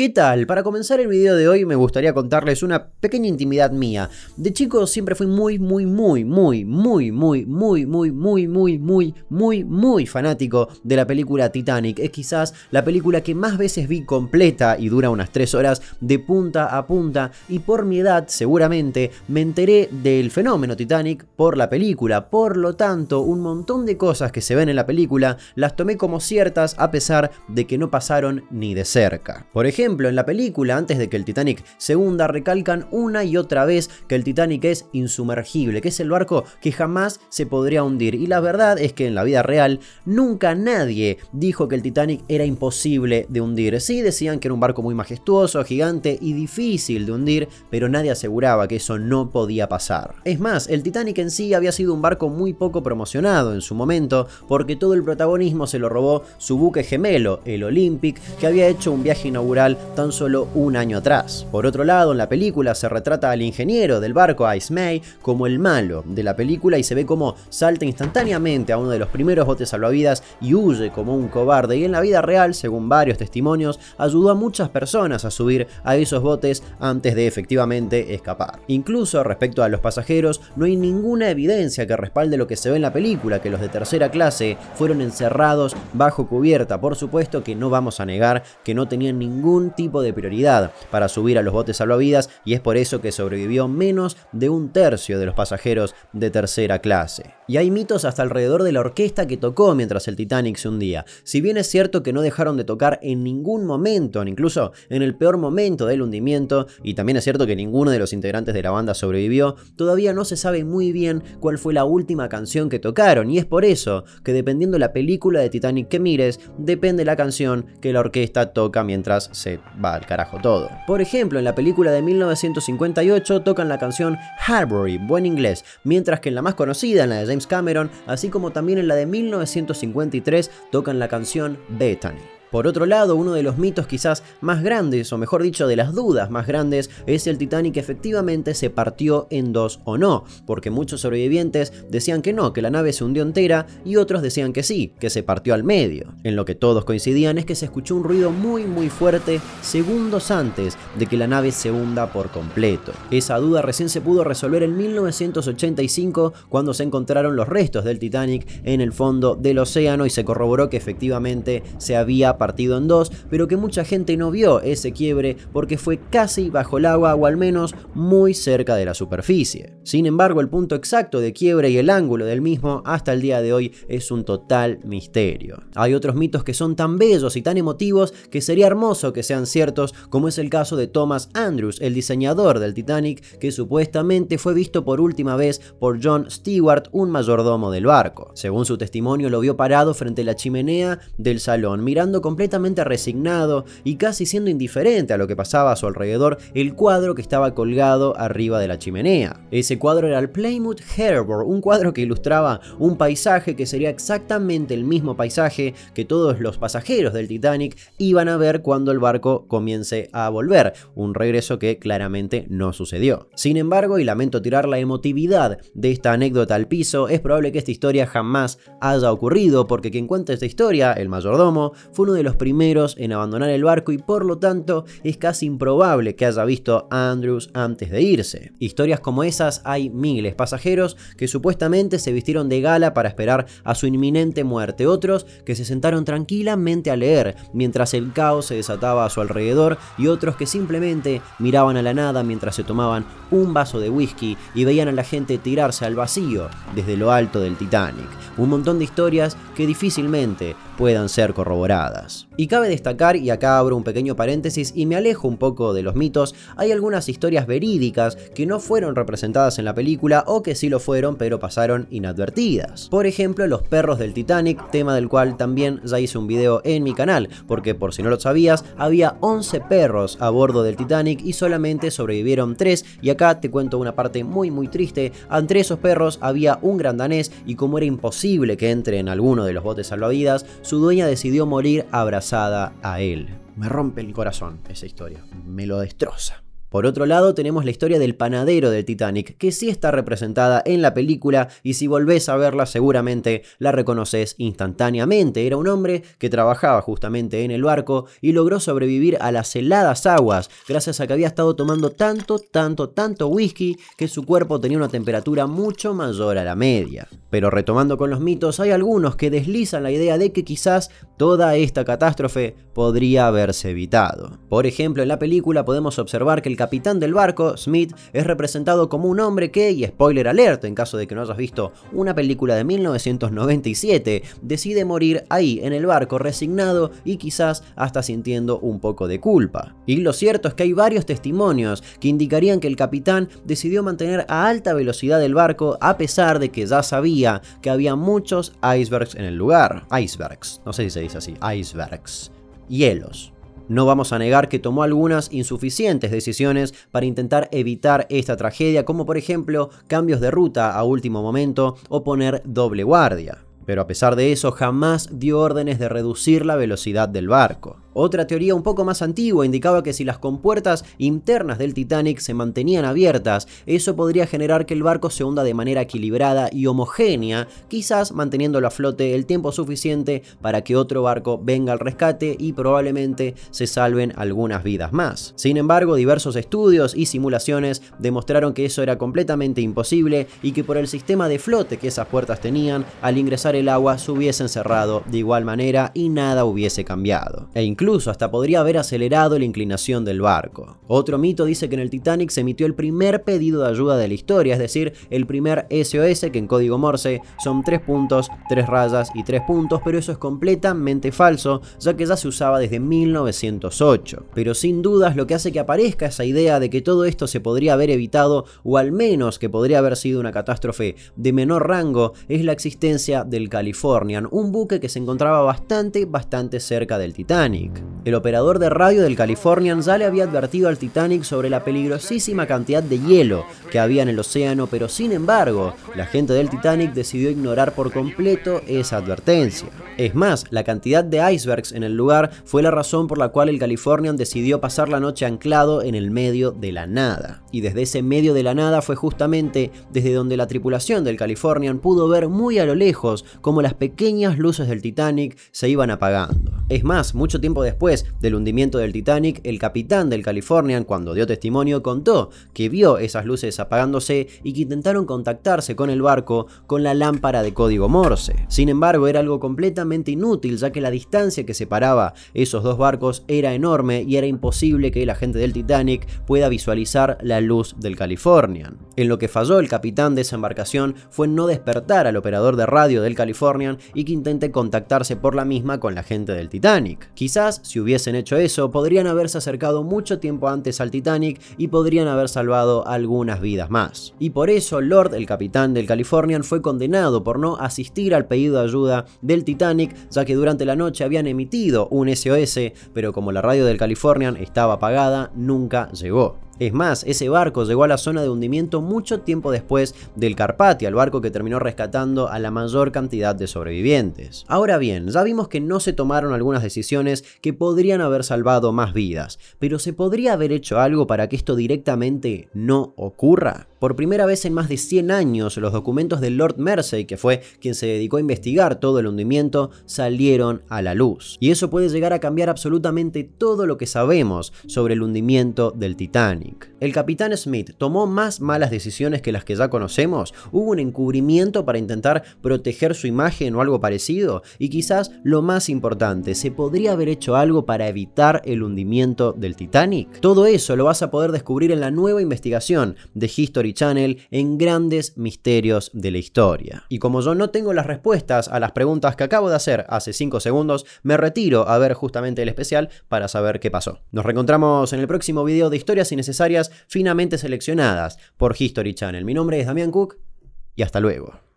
¿Qué tal? Para comenzar el video de hoy me gustaría contarles una pequeña intimidad mía. De chico siempre fui muy, muy, muy, muy, muy, muy, muy, muy, muy, muy, muy, muy, muy fanático de la película Titanic. Es quizás la película que más veces vi completa y dura unas 3 horas de punta a punta y por mi edad seguramente me enteré del fenómeno Titanic por la película. Por lo tanto, un montón de cosas que se ven en la película las tomé como ciertas a pesar de que no pasaron ni de cerca. Por ejemplo, en la película, antes de que el Titanic se hunda, recalcan una y otra vez que el Titanic es insumergible, que es el barco que jamás se podría hundir. Y la verdad es que en la vida real nunca nadie dijo que el Titanic era imposible de hundir. Sí decían que era un barco muy majestuoso, gigante y difícil de hundir, pero nadie aseguraba que eso no podía pasar. Es más, el Titanic en sí había sido un barco muy poco promocionado en su momento, porque todo el protagonismo se lo robó su buque gemelo, el Olympic, que había hecho un viaje inaugural tan solo un año atrás. Por otro lado, en la película se retrata al ingeniero del barco Ice May como el malo de la película y se ve como salta instantáneamente a uno de los primeros botes salvavidas y huye como un cobarde. Y en la vida real, según varios testimonios, ayudó a muchas personas a subir a esos botes antes de efectivamente escapar. Incluso respecto a los pasajeros, no hay ninguna evidencia que respalde lo que se ve en la película, que los de tercera clase fueron encerrados bajo cubierta. Por supuesto que no vamos a negar que no tenían ningún tipo de prioridad para subir a los botes salvavidas y es por eso que sobrevivió menos de un tercio de los pasajeros de tercera clase. Y hay mitos hasta alrededor de la orquesta que tocó mientras el Titanic se hundía. Si bien es cierto que no dejaron de tocar en ningún momento, incluso en el peor momento del hundimiento, y también es cierto que ninguno de los integrantes de la banda sobrevivió, todavía no se sabe muy bien cuál fue la última canción que tocaron, y es por eso que dependiendo la película de Titanic que mires, depende la canción que la orquesta toca mientras se va al carajo todo. Por ejemplo, en la película de 1958 tocan la canción Harbury, buen inglés, mientras que en la más conocida, en la de James Cameron, así como también en la de 1953, tocan la canción Bethany. Por otro lado, uno de los mitos quizás más grandes, o mejor dicho, de las dudas más grandes, es el Titanic efectivamente se partió en dos o no, porque muchos sobrevivientes decían que no, que la nave se hundió entera, y otros decían que sí, que se partió al medio. En lo que todos coincidían es que se escuchó un ruido muy muy fuerte segundos antes de que la nave se hunda por completo. Esa duda recién se pudo resolver en 1985 cuando se encontraron los restos del Titanic en el fondo del océano y se corroboró que efectivamente se había partido en dos, pero que mucha gente no vio ese quiebre porque fue casi bajo el agua o al menos muy cerca de la superficie. Sin embargo, el punto exacto de quiebre y el ángulo del mismo hasta el día de hoy es un total misterio. Hay otros mitos que son tan bellos y tan emotivos que sería hermoso que sean ciertos, como es el caso de Thomas Andrews, el diseñador del Titanic, que supuestamente fue visto por última vez por John Stewart, un mayordomo del barco. Según su testimonio, lo vio parado frente a la chimenea del salón, mirando con completamente resignado y casi siendo indiferente a lo que pasaba a su alrededor el cuadro que estaba colgado arriba de la chimenea. Ese cuadro era el Plymouth Harbor, un cuadro que ilustraba un paisaje que sería exactamente el mismo paisaje que todos los pasajeros del Titanic iban a ver cuando el barco comience a volver, un regreso que claramente no sucedió. Sin embargo, y lamento tirar la emotividad de esta anécdota al piso, es probable que esta historia jamás haya ocurrido porque quien cuenta esta historia, el mayordomo, fue uno de los primeros en abandonar el barco y por lo tanto es casi improbable que haya visto a Andrews antes de irse. Historias como esas hay miles, pasajeros que supuestamente se vistieron de gala para esperar a su inminente muerte, otros que se sentaron tranquilamente a leer mientras el caos se desataba a su alrededor y otros que simplemente miraban a la nada mientras se tomaban un vaso de whisky y veían a la gente tirarse al vacío desde lo alto del Titanic. Un montón de historias que difícilmente puedan ser corroboradas. Y cabe destacar, y acá abro un pequeño paréntesis y me alejo un poco de los mitos, hay algunas historias verídicas que no fueron representadas en la película o que sí lo fueron pero pasaron inadvertidas. Por ejemplo, los perros del Titanic, tema del cual también ya hice un video en mi canal, porque por si no lo sabías, había 11 perros a bordo del Titanic y solamente sobrevivieron 3 y acá te cuento una parte muy muy triste, entre esos perros había un gran danés y como era imposible que entre en alguno de los botes salvavidas, su dueña decidió morir abrazada a él. Me rompe el corazón esa historia, me lo destroza. Por otro lado, tenemos la historia del panadero del Titanic, que sí está representada en la película y si volvés a verla seguramente la reconoces instantáneamente. Era un hombre que trabajaba justamente en el barco y logró sobrevivir a las heladas aguas gracias a que había estado tomando tanto, tanto, tanto whisky que su cuerpo tenía una temperatura mucho mayor a la media. Pero retomando con los mitos, hay algunos que deslizan la idea de que quizás toda esta catástrofe podría haberse evitado. Por ejemplo, en la película podemos observar que el capitán del barco, Smith, es representado como un hombre que, y spoiler alert en caso de que no hayas visto una película de 1997, decide morir ahí en el barco resignado y quizás hasta sintiendo un poco de culpa. Y lo cierto es que hay varios testimonios que indicarían que el capitán decidió mantener a alta velocidad el barco a pesar de que ya sabía que había muchos icebergs en el lugar. Icebergs, no sé si se dice así, icebergs. Hielos. No vamos a negar que tomó algunas insuficientes decisiones para intentar evitar esta tragedia, como por ejemplo cambios de ruta a último momento o poner doble guardia. Pero a pesar de eso jamás dio órdenes de reducir la velocidad del barco. Otra teoría un poco más antigua indicaba que si las compuertas internas del Titanic se mantenían abiertas, eso podría generar que el barco se hunda de manera equilibrada y homogénea, quizás manteniéndolo a flote el tiempo suficiente para que otro barco venga al rescate y probablemente se salven algunas vidas más. Sin embargo, diversos estudios y simulaciones demostraron que eso era completamente imposible y que por el sistema de flote que esas puertas tenían, al ingresar el agua se hubiesen cerrado de igual manera y nada hubiese cambiado. E incluso hasta podría haber acelerado la inclinación del barco. Otro mito dice que en el Titanic se emitió el primer pedido de ayuda de la historia, es decir, el primer SOS, que en código Morse son tres puntos, tres rayas y tres puntos, pero eso es completamente falso, ya que ya se usaba desde 1908. Pero sin dudas lo que hace que aparezca esa idea de que todo esto se podría haber evitado, o al menos que podría haber sido una catástrofe de menor rango, es la existencia del Californian, un buque que se encontraba bastante, bastante cerca del Titanic. El operador de radio del Californian ya le había advertido al Titanic sobre la peligrosísima cantidad de hielo que había en el océano, pero sin embargo, la gente del Titanic decidió ignorar por completo esa advertencia. Es más, la cantidad de icebergs en el lugar fue la razón por la cual el Californian decidió pasar la noche anclado en el medio de la nada. Y desde ese medio de la nada fue justamente desde donde la tripulación del Californian pudo ver muy a lo lejos cómo las pequeñas luces del Titanic se iban apagando. Es más, mucho tiempo después del hundimiento del Titanic, el capitán del Californian, cuando dio testimonio, contó que vio esas luces apagándose y que intentaron contactarse con el barco con la lámpara de código Morse. Sin embargo, era algo completamente inútil, ya que la distancia que separaba esos dos barcos era enorme y era imposible que la gente del Titanic pueda visualizar la luz del Californian. En lo que falló el capitán de esa embarcación fue no despertar al operador de radio del Californian y que intente contactarse por la misma con la gente del Titanic. Quizás, si hubiesen hecho eso, podrían haberse acercado mucho tiempo antes al Titanic y podrían haber salvado algunas vidas más. Y por eso Lord, el capitán del Californian, fue condenado por no asistir al pedido de ayuda del Titanic, ya que durante la noche habían emitido un SOS, pero como la radio del Californian estaba apagada, nunca llegó. Es más, ese barco llegó a la zona de hundimiento mucho tiempo después del Carpathia, el barco que terminó rescatando a la mayor cantidad de sobrevivientes. Ahora bien, ya vimos que no se tomaron algunas decisiones que podrían haber salvado más vidas, pero ¿se podría haber hecho algo para que esto directamente no ocurra? Por primera vez en más de 100 años, los documentos del Lord Mersey, que fue quien se dedicó a investigar todo el hundimiento, salieron a la luz. Y eso puede llegar a cambiar absolutamente todo lo que sabemos sobre el hundimiento del Titanic. El capitán Smith tomó más malas decisiones que las que ya conocemos, hubo un encubrimiento para intentar proteger su imagen o algo parecido, y quizás lo más importante, ¿se podría haber hecho algo para evitar el hundimiento del Titanic? Todo eso lo vas a poder descubrir en la nueva investigación de History Channel en grandes misterios de la historia. Y como yo no tengo las respuestas a las preguntas que acabo de hacer hace 5 segundos, me retiro a ver justamente el especial para saber qué pasó. Nos reencontramos en el próximo video de historias innecesarias finamente seleccionadas por History Channel. Mi nombre es Damián Cook y hasta luego.